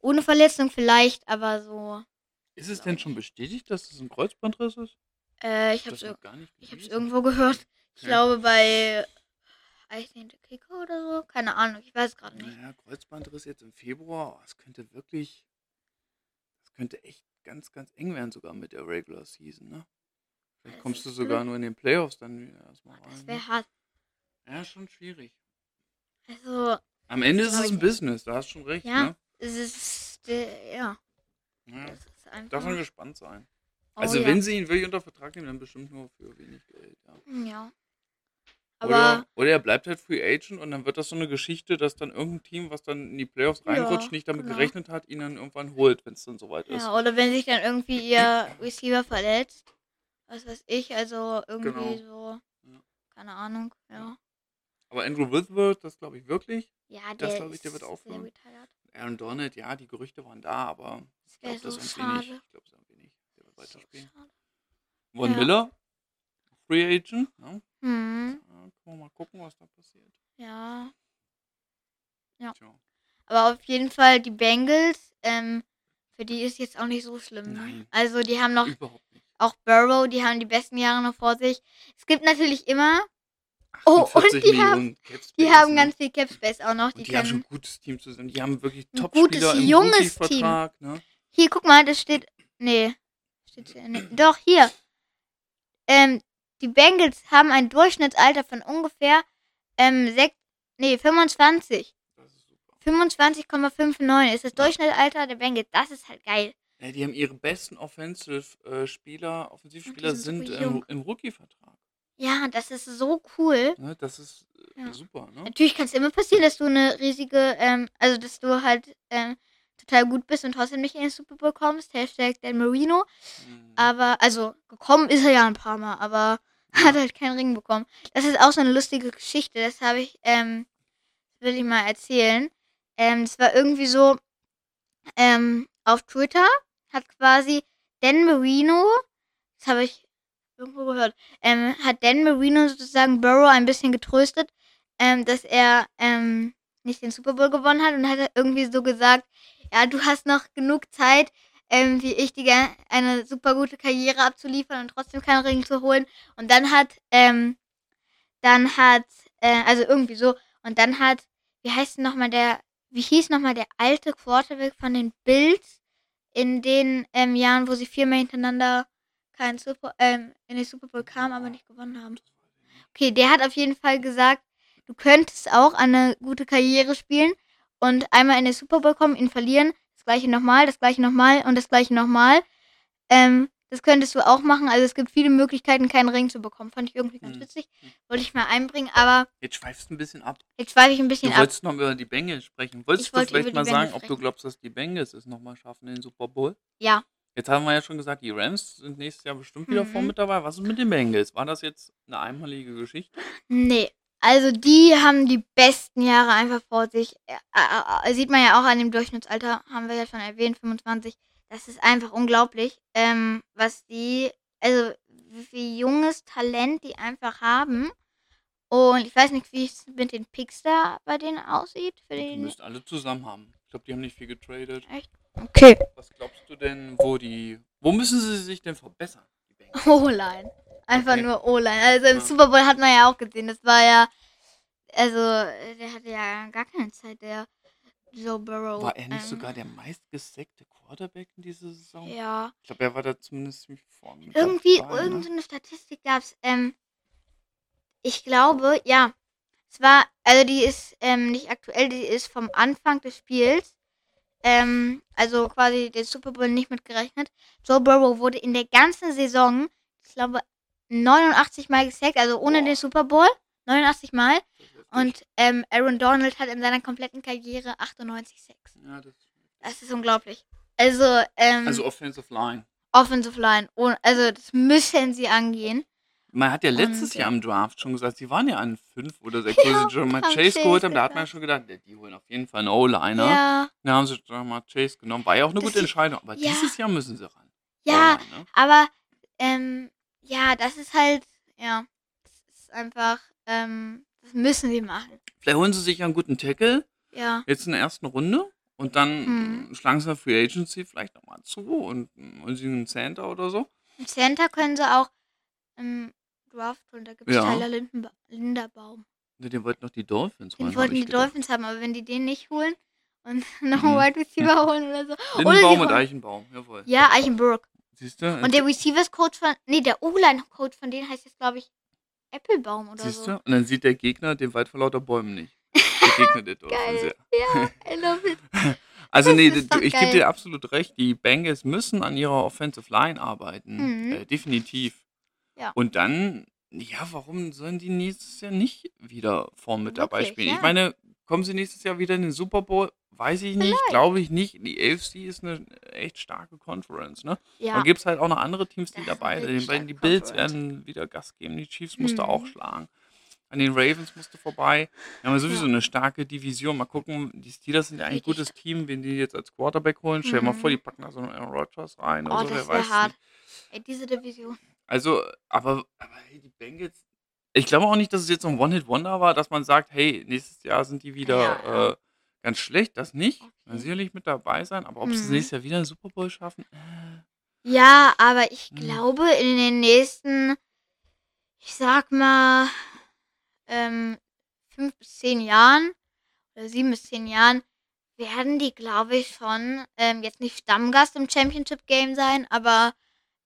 ohne Verletzung vielleicht, aber so. Ist es denn schon bestätigt, dass es ein Kreuzbandriss ist? Äh, ich hab hab's, das ir noch gar nicht ich hab's irgendwo gehört. Ich Ja. glaube bei I think the Kicker oder so. Keine Ahnung, ich weiß gerade nicht. Naja, Kreuzbandriss jetzt im Februar, oh, das könnte wirklich, das könnte echt ganz, ganz eng werden sogar mit der Regular Season, ne? Vielleicht Das kommst du sogar nur in den Playoffs dann erstmal Das rein. wäre Ne? hart. Ja, schon schwierig. Also, Am Ende ist es ich ein. Business, da hast du schon recht, Ja. ne? Es ist, äh, ja, Ja, das ist einfach. darf man gespannt sein. oh, Also ja. wenn sie ihn wirklich unter Vertrag nehmen, dann bestimmt nur für wenig Geld, ja. Ja. Aber, Oder, oder er bleibt halt Free Agent und dann wird das so eine Geschichte, dass dann irgendein Team, was dann in die Playoffs Ja, reinrutscht, nicht damit genau. gerechnet hat, ihn dann irgendwann holt, wenn es dann soweit ist. ja, oder wenn sich dann irgendwie ihr Receiver verletzt. Was weiß ich, also irgendwie Genau. so. Ja. Keine Ahnung, ja. Aber Andrew Whitworth, das glaube ich wirklich. Ja, Das der glaub ich, der wird aufhören. Aaron Donald, ja, die Gerüchte waren da, aber ich glaube das so irgendwie nicht. schade. Ich glaube es irgendwie nicht. Der wird So weiterspielen. schade. Von Ja. Miller, Free Agent. Ja. Hm, Ja, können wir mal gucken, was da passiert. ja. Tja. Aber auf jeden Fall die Bengals, ähm, für die ist jetzt auch nicht so schlimm. Ne? Nein. Also die haben noch, Überhaupt nicht. auch Burrow, die haben die besten Jahre noch vor sich. Es gibt natürlich immer, Oh, und 48 die haben- Millionen die haben ne? ganz viel Cap Space auch noch. Die, die haben schon ein gutes Team zusammen. Die haben wirklich Ein Top-Spieler gutes, im junges Rookie-Vertrag. Ne? hier, guck mal, das steht, nee, steht hier, nee, doch, hier. Ähm, die Bengals haben ein Durchschnittsalter von ungefähr, ähm, sech, nee, 25. Das ist super. 25,59 ist das Ja. Durchschnittsalter der Bengals. Das ist halt geil. Ja, die haben ihre besten Offensive-Spieler, Offensivspieler die sind im, im Rookie-Vertrag. Ja, das ist so cool. Ne? Das ist äh, Ja. super, ne? Natürlich kann es immer passieren, dass du eine riesige, ähm, also dass du halt ähm, total gut bist und trotzdem nicht in den Super Bowl kommst. Hashtag Dan Marino. Mhm. Aber, also, gekommen ist er ja ein paar Mal, aber hat halt keinen Ring bekommen. Das ist auch so eine lustige Geschichte. Das habe ich, ähm, will ich mal erzählen. Ähm, es war irgendwie so, ähm, auf Twitter hat quasi Dan Marino, das habe ich irgendwo gehört, ähm, hat Dan Marino sozusagen Burrow ein bisschen getröstet, ähm, dass er ähm, nicht den Super Bowl gewonnen hat und hat irgendwie so gesagt, ja, du hast noch genug Zeit, ähm, wie ich, die, ge- eine super gute Karriere abzuliefern und trotzdem keinen Ring zu holen. Und dann hat, ähm, dann hat, äh, also irgendwie so, und dann hat wie heißt nochmal der, wie hieß nochmal der alte Quarterback von den Bills in den ähm, Jahren, wo sie viermal hintereinander keinen Super, ähm, in den Super Bowl kamen, aber nicht gewonnen haben. Okay, der hat auf jeden Fall gesagt, du könntest auch eine gute Karriere spielen und einmal in den Super Bowl kommen, ihn verlieren, das gleiche nochmal, das gleiche nochmal und das gleiche nochmal. Ähm, das könntest du auch machen. Also es gibt viele Möglichkeiten, keinen Ring zu bekommen. Fand ich irgendwie ganz Hm. witzig. Wollte ich mal einbringen, aber Jetzt schweifst du ein bisschen ab. jetzt schweife ich ein Du bisschen ab. wolltest noch über die Bengals sprechen. Wolltest Ich du wollte vielleicht mal sagen, Bengals ob du sprechen. glaubst, dass die Bengals es nochmal schaffen in den Super Bowl? Ja. Jetzt haben wir ja schon gesagt, die Rams sind nächstes Jahr bestimmt wieder Mhm. mit dabei. Was ist mit den Bengals? War das jetzt eine einmalige Geschichte? Nee. Also die haben die besten Jahre einfach vor sich. Äh, äh, äh, sieht man ja auch an dem Durchschnittsalter, haben wir ja schon erwähnt, 25. Das ist einfach unglaublich, ähm, was die, also wie viel junges Talent die einfach haben. Und ich weiß nicht, wie es mit den Picks da bei denen aussieht. Für Die den müssten alle zusammen haben. Ich glaube, die haben nicht viel getradet. Okay. Was glaubst du denn, wo die. Wo müssen sie sich denn verbessern? O-Line. Einfach Okay. nur O-Line. Also im Ja. Super Bowl hat man ja auch gesehen. Das war ja, also der hatte ja gar keine Zeit, der Joe Burrow. War er nicht ähm, sogar der meistgesackte Quarterback in dieser Saison? Ja. Ich glaube, er war da zumindest ziemlich vorne. Irgendwie, dabei, ne? irgendeine Statistik gab es. Ähm, ich glaube, ja. Es war, also die ist ähm, nicht aktuell, die ist vom Anfang des Spiels. Ähm, also quasi den Super Bowl nicht mitgerechnet. Joe Burrow wurde in der ganzen Saison, ich glaube, 89 Mal gesackt, also ohne Boah. den Super Bowl. 89 Mal. Und ähm, Aaron Donald hat in seiner kompletten Karriere 98 Sacks. Ja, das, Das ist unglaublich. Also, ähm, also Offensive Line. Offensive Line. ohne- Also, das müssen sie angehen. Man hat ja letztes Und, Jahr äh, im Draft schon gesagt, sie waren ja an fünf oder sechs, wo sie schon mal haben Chase geholt haben. Da hat man ja schon gedacht, ja, die holen auf jeden Fall einen O-Liner. Ja, Da haben sie schon mal Chase genommen. War ja auch eine Das gute Entscheidung. Aber ja. dieses Jahr müssen sie ran. ja, O-Line, ne? aber, ähm, ja, das ist halt, ja, das ist einfach, ähm, das müssen sie machen. Vielleicht holen sie sich ja einen guten Tackle, Ja, jetzt in der ersten Runde. Und dann äh, schlagen sie eine Free Agency vielleicht nochmal zu und holen sie einen Center oder so. im Center können sie auch im Draft holen. Da gibt es Ja. Tyler Lindenba Linderbaum. Ne, Den wollten noch die Dolphins holen. Den hab wollten ich die gedacht. Dolphins haben, aber wenn die den nicht holen und noch Mhm. einen Wide Receiver holen oder so. Oder Lindenbaum und holen- Eichenbaum, jawohl. Ja, Eichenburg. Siehst du? Und der Receivers-Coach von, nee, der O-Line-Coach von denen heißt jetzt, glaube ich, Applebaum oder Siehst so. du? Und dann sieht der Gegner den Wald vor lauter Bäumen nicht. Der Gegner der Dolphins, Geil. ja. Ja, I love it. Also Das nee, ist du, doch ich gebe geil. dir absolut recht, die Bengals müssen an ihrer Offensive Line arbeiten. Mhm. Äh, definitiv. Ja. Und dann, ja, warum sollen die nächstes Jahr nicht wieder vorn mit dabei Wirklich, spielen? ja. Ich meine, kommen sie nächstes Jahr wieder in den Super Bowl? Weiß ich nicht, glaube ich nicht. Die AFC ist eine echt starke Conference, ne? Ja, Da gibt es halt auch noch andere Teams, die Das dabei sind. Die Bills werden wieder Gas geben. Die Chiefs musste Mhm. auch schlagen. An den Ravens musste vorbei. Wir haben ja sowieso Ja. eine starke Division. Mal gucken, die Steelers sind ja eigentlich ein gutes Team, wenn die jetzt als Quarterback holen. Stell dir mal vor, Mhm. die packen da so einen Aaron Rodgers rein Oh, oder so, das wer wär weiß. hart. ey, diese Division. Also, aber, aber hey, die Bengals. Ich glaube auch nicht, dass es jetzt so ein One-Hit-Wonder war, dass man sagt, hey, nächstes Jahr sind die wieder Ja. Äh, ganz schlecht. Das nicht. Okay. Sicherlich mit dabei sein. Aber ob sie es Mhm. nächstes Jahr wieder einen Super Bowl schaffen? Äh, Ja, aber ich Hm. glaube, in den nächsten, ich sag mal, ähm, fünf bis zehn Jahren oder sieben bis zehn Jahren werden die, glaube ich, schon ähm, jetzt nicht Stammgast im Championship Game sein, aber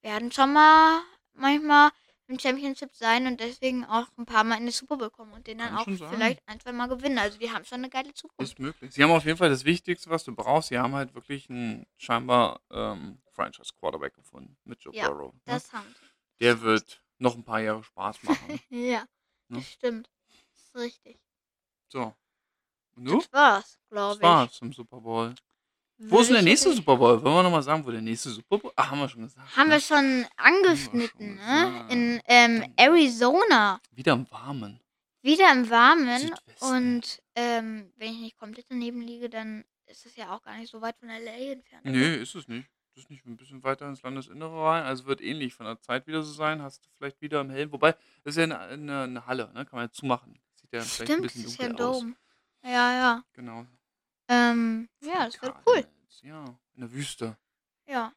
werden schon mal manchmal im Championship sein und deswegen auch ein paar Mal in den Super Bowl kommen und den dann Kann auch vielleicht ein, zwei Mal gewinnen. Also die haben schon eine geile Zukunft. Ist möglich. Sie haben auf jeden Fall das Wichtigste, was du brauchst. Sie haben halt wirklich einen scheinbar ähm, Franchise-Quarterback gefunden mit Joe Ja, Burrow. Ne? Das haben sie. Der wird noch ein paar Jahre Spaß machen. Ja, Ne? das stimmt. Das ist richtig. so. Und du? Das war's, glaube Das ich. war's zum Super Bowl. Wo ist denn der nächste Super Bowl? Wollen wir nochmal sagen, wo der nächste Super Bowl? Ach, haben wir schon gesagt. Haben ne? wir schon angeschnitten, ne? In ähm, Arizona. Wieder im Warmen. Wieder im Warmen. Südwesten. Und ähm, wenn ich nicht komplett daneben liege, dann ist es ja auch gar nicht so weit von LA entfernt. Nee, ist es nicht. Das ist nicht ein bisschen weiter ins Landesinnere rein. Also wird ähnlich von der Zeit wieder so sein. Hast du vielleicht wieder im Hellen. Wobei, das ist ja eine, eine, eine Halle, ne? Kann man ja zumachen. Sieht ja vielleicht ein Stimmt, das bisschen ist ja ein dunkel aus. Ja, ja. Genau. Ähm, ja, das wird cool. Ja, in der Wüste. Ja.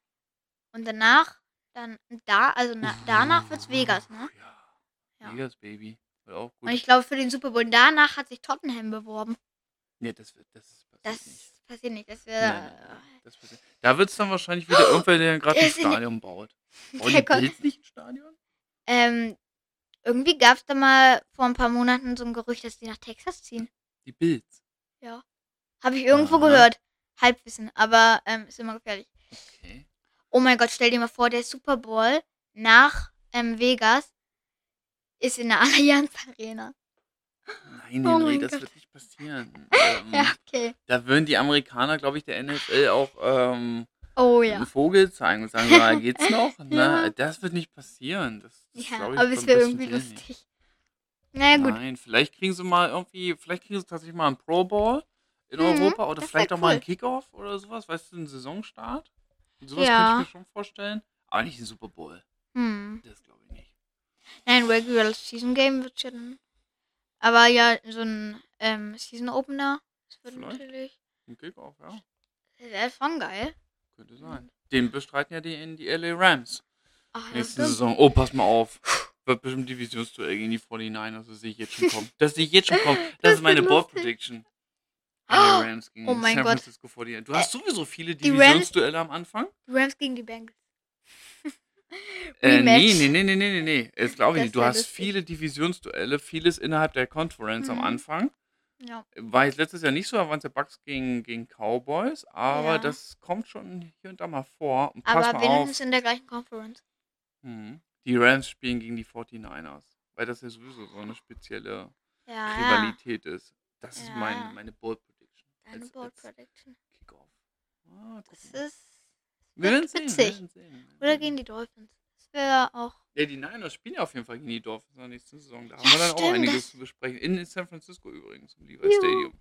Und danach, dann da, also na, danach wird's Vegas, ne? Ja. Ja. Vegas, Baby. Wird auch gut. Und ich glaube, für den Super Bowl danach hat sich Tottenham beworben. Nee, das wird, das passiert Das nicht. passiert nicht. Das wäre. nein, nein, das passiert. Da wird es dann wahrscheinlich wieder irgendwer, der gerade ein Stadion baut. Bauen Der die kommt- nicht ein Stadion? Ähm, irgendwie gab es da mal vor ein paar Monaten so ein Gerücht, dass die nach Texas ziehen. Die Bills. Habe ich irgendwo Aha. gehört. Halbwissen, aber ähm, ist immer gefährlich. Okay. Oh mein Gott, stell dir mal vor, der Super Bowl nach ähm, Vegas ist in der Allianz Arena. Nein, Oh Henry, das Gott. wird nicht passieren. Ähm, Ja, okay. Da würden die Amerikaner, glaube ich, der NFL auch ähm, Oh ja. einen Vogel zeigen und sagen, ja, geht's noch? Ja. Na, das wird nicht passieren. Das, das Ja, ich, aber es wäre irgendwie lustig. Naja, gut. Nein, vielleicht kriegen sie mal irgendwie, vielleicht kriegen sie tatsächlich mal einen Pro Bowl in Mhm, Europa oder vielleicht auch mal einen cool. Kickoff oder sowas, weißt du, einen Saisonstart. Sowas Ja. könnte ich mir schon vorstellen. Aber nicht einen Super Bowl. Hm. Das glaube ich nicht. Nein, Regular Season Game wird ja dann. Aber ja, so ein ähm, Season Opener. Das wird Vielleicht. natürlich. Ein Kickoff, ja. Wäre schon geil. Könnte sein. Den bestreiten ja die in die LA Rams. Ach, ja, Nächste stimmt. Saison. Oh, pass mal auf. Wird bestimmt Divisionsduell gegen die 49ers. Das sehe ich jetzt schon kommen. Das sehe ich jetzt schon kommen. Das, Das ist meine Board. Prediction. Oh, Rams gegen oh mein San Gott. Francisco 49ers. Du hast sowieso viele Divisionsduelle am Anfang. Die Rams gegen die Bengals. Äh, nee, nee, nee, nee, nee, nee, nee. Das glaube ich Das nicht. Du hast lustig. viele Divisionsduelle, vieles innerhalb der Conference am Mhm. Anfang. Ja. War jetzt letztes Jahr nicht so, da waren es ja Bucks gegen, gegen Cowboys, aber Ja. das kommt schon hier und da mal vor. Und pass Aber wenigstens in der gleichen Conference. Mhm. Die Rams spielen gegen die 49ers, weil das ja sowieso so eine spezielle Ja. Rivalität ist. Das ist mein, meine Bold als- Bold als Prediction. Kickoff. Ah, Das ist. wir werden witzig. sehen. Oder gegen die Dolphins. Das wäre auch. Ja, die Niners spielen ja auf jeden Fall gegen die Dolphins in der nächsten Saison. Da haben Ja, wir dann auch stimmt, einiges das- zu besprechen. In San Francisco übrigens, im Levi. Stadium.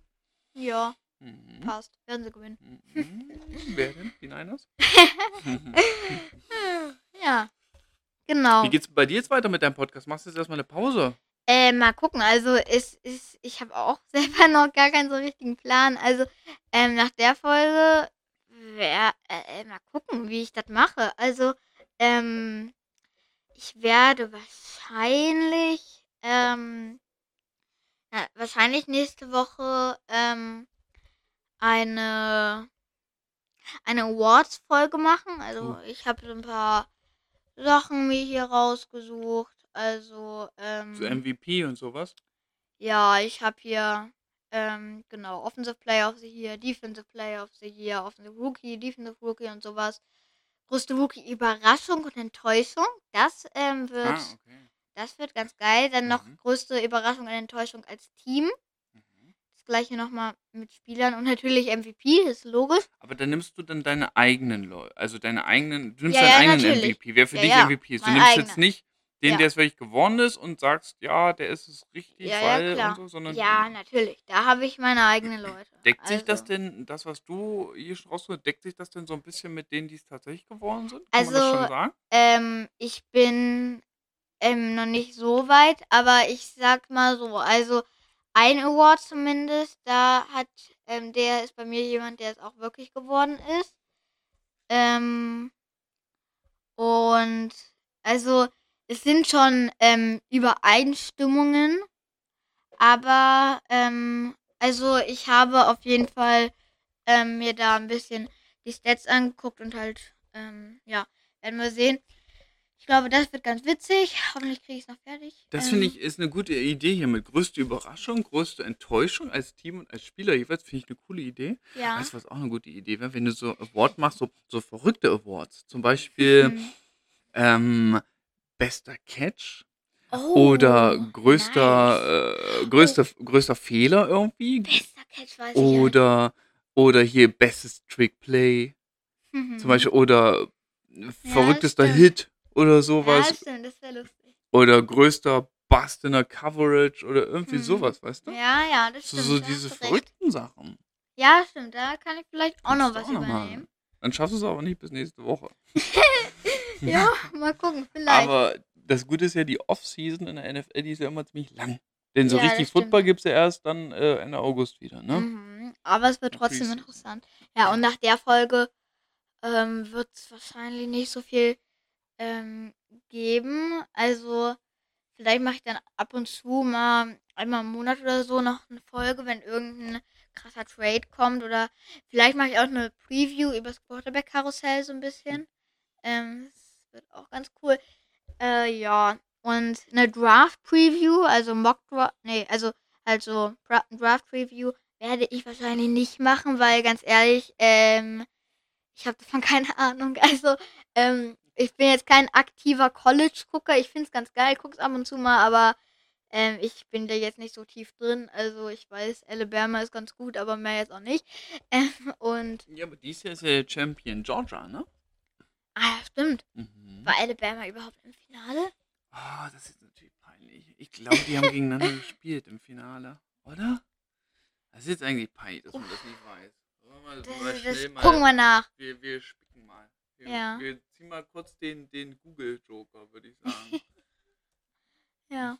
Ja, Mhm. passt. Werden sie gewinnen. Mhm. Wer denn? Die Niners? Ja. Genau. Wie geht's bei dir jetzt weiter mit deinem Podcast? Machst du jetzt erstmal eine Pause? Äh, mal gucken. Also es ist, ich habe auch selber noch gar keinen so richtigen Plan. Also ähm, nach der Folge wär, äh, äh, mal gucken, wie ich das mache. Also ähm, ich werde wahrscheinlich ähm, na, wahrscheinlich nächste Woche ähm, eine eine Awards-Folge machen. Also Oh. ich habe so ein paar Sachen mir hier rausgesucht. Also ähm, So MVP und sowas? ja, ich habe hier, ähm, genau, Offensive Player of the Year, Defensive Player of the Year, Offensive Rookie, Defensive Rookie und sowas. Größte Rookie-Überraschung und Enttäuschung. Das ähm, wird, Ah, okay. das wird ganz geil. Dann noch Mhm. größte Überraschung und Enttäuschung als Team. Mhm. Das gleiche nochmal mit Spielern und natürlich MVP, ist logisch. Aber dann nimmst du dann deine eigenen Leute, also deine eigenen, du nimmst Ja, deinen ja, eigenen natürlich. MVP. Wer für Ja, dich ja, MVP ist. Du mein nimmst eigener. jetzt nicht den, Ja. der es wirklich gewonnen ist und sagst, ja, der ist es richtig, Ja, ja, weil klar. und so, sondern Ja, natürlich. Da habe ich meine eigenen Leute. deckt sich das Also- denn, das, was du hier schon rausgehört, deckt sich das denn so ein bisschen mit denen, die es tatsächlich geworden sind? Kann Also? Ähm, ich bin ähm, noch nicht so weit, aber ich sag mal so, also ein Award zumindest, da hat, ähm, der ist bei mir jemand, der es auch wirklich geworden ist. Ähm, und also es sind schon ähm, Übereinstimmungen, aber ähm, also ich habe auf jeden Fall ähm, mir da ein bisschen die Stats angeguckt und halt, ähm, ja, werden wir sehen. Ich glaube, das wird ganz witzig. Hoffentlich kriege ich es noch fertig. Das ähm, finde ich ist eine gute Idee hier mit größte Überraschung, größte Enttäuschung als Team und als Spieler jeweils, finde ich eine coole Idee. Ja. Weißt du, was auch eine gute Idee wäre? Wenn du so Award machst, so, so verrückte Awards. Zum Beispiel Mhm. ähm, bester Catch Oh, oder nice. größter, äh, größter, größter Fehler irgendwie. Bester Catch weiß ich ja. Oder, oder hier bestes Trickplay. Mhm. Zum Beispiel. Oder verrücktester stimmt. Hit oder Ja, sowas. stimmt, das wäre lustig. Oder größter Bust in der Coverage oder irgendwie Mhm. sowas, weißt du? Ja, ja, das So, stimmt. so da diese du recht. verrückten Sachen. Ja, stimmt, da kann ich vielleicht auch noch Kannst du was auch noch übernehmen. Dann schaffst du es aber nicht bis nächste Woche. Ja, mal gucken, vielleicht. Aber das Gute ist ja, die Off-Season in der NFL, die ist ja immer ziemlich lang. Denn so Ja, richtig. Football gibt es ja erst dann äh, Ende August wieder, ne? Mhm. Aber es wird trotzdem Preseason. interessant. Ja, und nach der Folge ähm, wird es wahrscheinlich nicht so viel ähm, geben. Also vielleicht mache ich dann ab und zu mal einmal im Monat oder so noch eine Folge, wenn irgendein krasser Trade kommt oder vielleicht mache ich auch eine Preview über das Quarterback-Karussell so ein bisschen. Ähm, wird auch ganz cool. Äh, ja, und eine Draft-Preview, also Mock-Draft, nee, also, also Draft-Preview werde ich wahrscheinlich nicht machen, weil ganz ehrlich, ähm, ich habe davon keine Ahnung. Also, ähm, ich bin jetzt kein aktiver College-Gucker. Ich finde es ganz geil, guck's ab und zu mal, aber ähm, ich bin da jetzt nicht so tief drin. Also ich weiß, Alabama ist ganz gut, aber mehr jetzt auch nicht. Ähm, und. Ja, aber dies Jahr ist ja Champion Georgia, ne? Ah, stimmt. Mhm. War Alabama überhaupt im Finale? Ah, oh, das ist natürlich peinlich. Ich glaube, die haben gegeneinander gespielt im Finale, oder? Das ist jetzt eigentlich peinlich, dass man das nicht weiß. Mal, das, mal das mal, gucken wir nach. Wir, wir spicken mal. Wir, ja. wir ziehen mal kurz den, den Google-Joker, würde ich sagen. ja.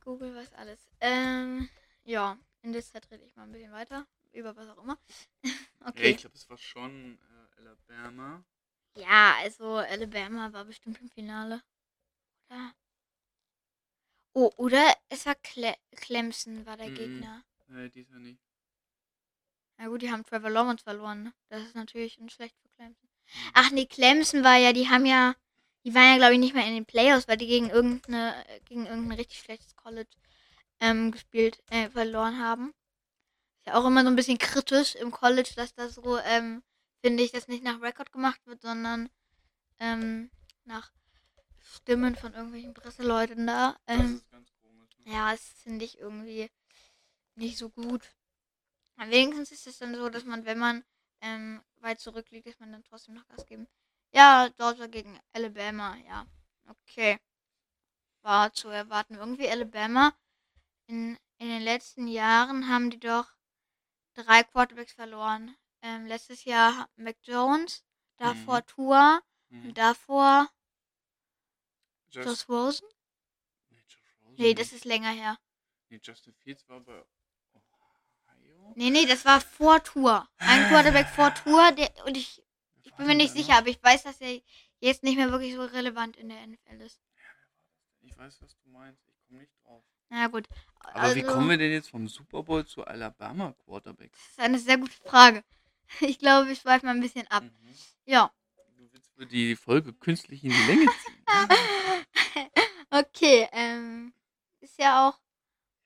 Google weiß alles. Ähm, ja, in der Zeit rede ich mal ein bisschen weiter. Über was auch immer. okay. Ja, ich glaube, es war schon äh, Alabama. Ja, also Alabama war bestimmt im Finale. Oder? Oh, oder es war Cle Clemson, war der mhm. Gegner. Nee, dieser nicht. Na gut, die haben Trevor Lawrence verloren, ne? Das ist natürlich ein schlecht für Clemson. Mhm. Ach nee, Clemson war ja, die haben ja, die waren ja glaube ich nicht mehr in den Playoffs, weil die gegen irgendeine, gegen irgendein richtig schlechtes College ähm, gespielt, äh, verloren haben. Ist ja auch immer so ein bisschen kritisch im College, dass das so, ähm, finde ich, dass nicht nach Rekord gemacht wird, sondern ähm, nach Stimmen von irgendwelchen Presseleuten da. Ähm, das ist ganz komisch. Ne? Ja, das finde ich irgendwie nicht so gut. Wenigstens ist es dann so, dass man, wenn man ähm, weit zurückliegt, dass man dann trotzdem noch Gas geben. Ja, Georgia gegen Alabama, ja. Okay. War zu erwarten. Irgendwie Alabama. In, in den letzten Jahren haben die doch drei Quarterbacks verloren. Ähm, letztes Jahr Mac Jones, davor mhm. Tua, mhm. und davor Just, Josh Rosen? Nee, Josh Rosen. Nee, das ist länger her. Nee, Justin Fields war bei Nee, nee, das war vor Tour. Ein Quarterback vor Tour. Der, und ich, ich bin mir nicht sicher, aber ich weiß, dass er jetzt nicht mehr wirklich so relevant in der NFL ist. Ich weiß, was du meinst. Ich komme nicht drauf. Na gut. Aber also, wie kommen wir denn jetzt vom Super Bowl zu Alabama Quarterback? Das ist eine sehr gute Frage. Ich glaube, ich schweife mal ein bisschen ab. Mhm. Ja. Du willst für die Folge künstlich in die Länge ziehen. okay, ähm, ist ja auch.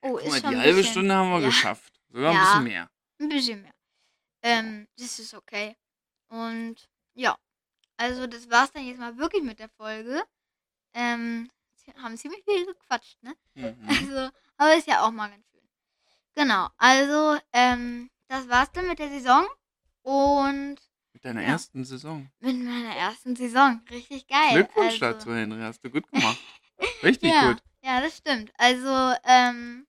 Oh, ja, ist mal, schon die halbe bisschen, Stunde haben wir ja. geschafft. Sogar ja, ein bisschen mehr. Ein bisschen mehr. Ähm, das ist okay. Und ja, also das war's dann jetzt mal wirklich mit der Folge. Ähm, haben ziemlich viel gequatscht, ne? Mhm. Also, aber ist ja auch mal ganz schön. Genau, also, ähm, das war's dann mit der Saison. Und. Mit deiner ja, ersten Saison. Mit meiner ersten Saison. Richtig geil. Glückwunsch also, dazu, Henry. Hast du gut gemacht. Richtig ja, gut. Ja, das stimmt. Also, ähm.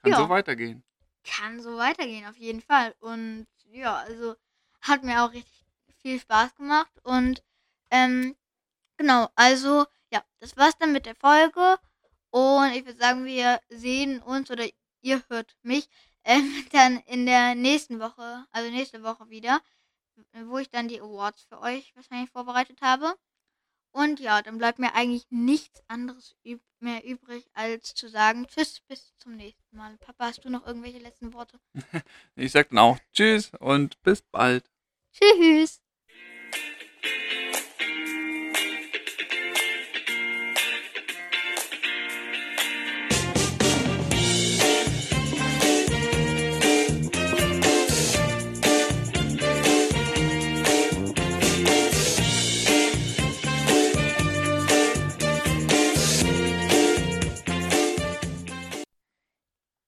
Kann ja. so weitergehen kann so weitergehen, auf jeden Fall. Und ja, also hat mir auch richtig viel Spaß gemacht. Und ähm, genau, also ja, das war's dann mit der Folge. Und ich würde sagen, wir sehen uns oder ihr hört mich ähm, dann in der nächsten Woche, also nächste Woche wieder, wo ich dann die Awards für euch wahrscheinlich vorbereitet habe. Und ja, dann bleibt mir eigentlich nichts anderes üb mehr übrig, als zu sagen Tschüss, bis zum nächsten Mal. Papa, hast du noch irgendwelche letzten Worte? ich sag dann auch Tschüss und bis bald. Tschüss.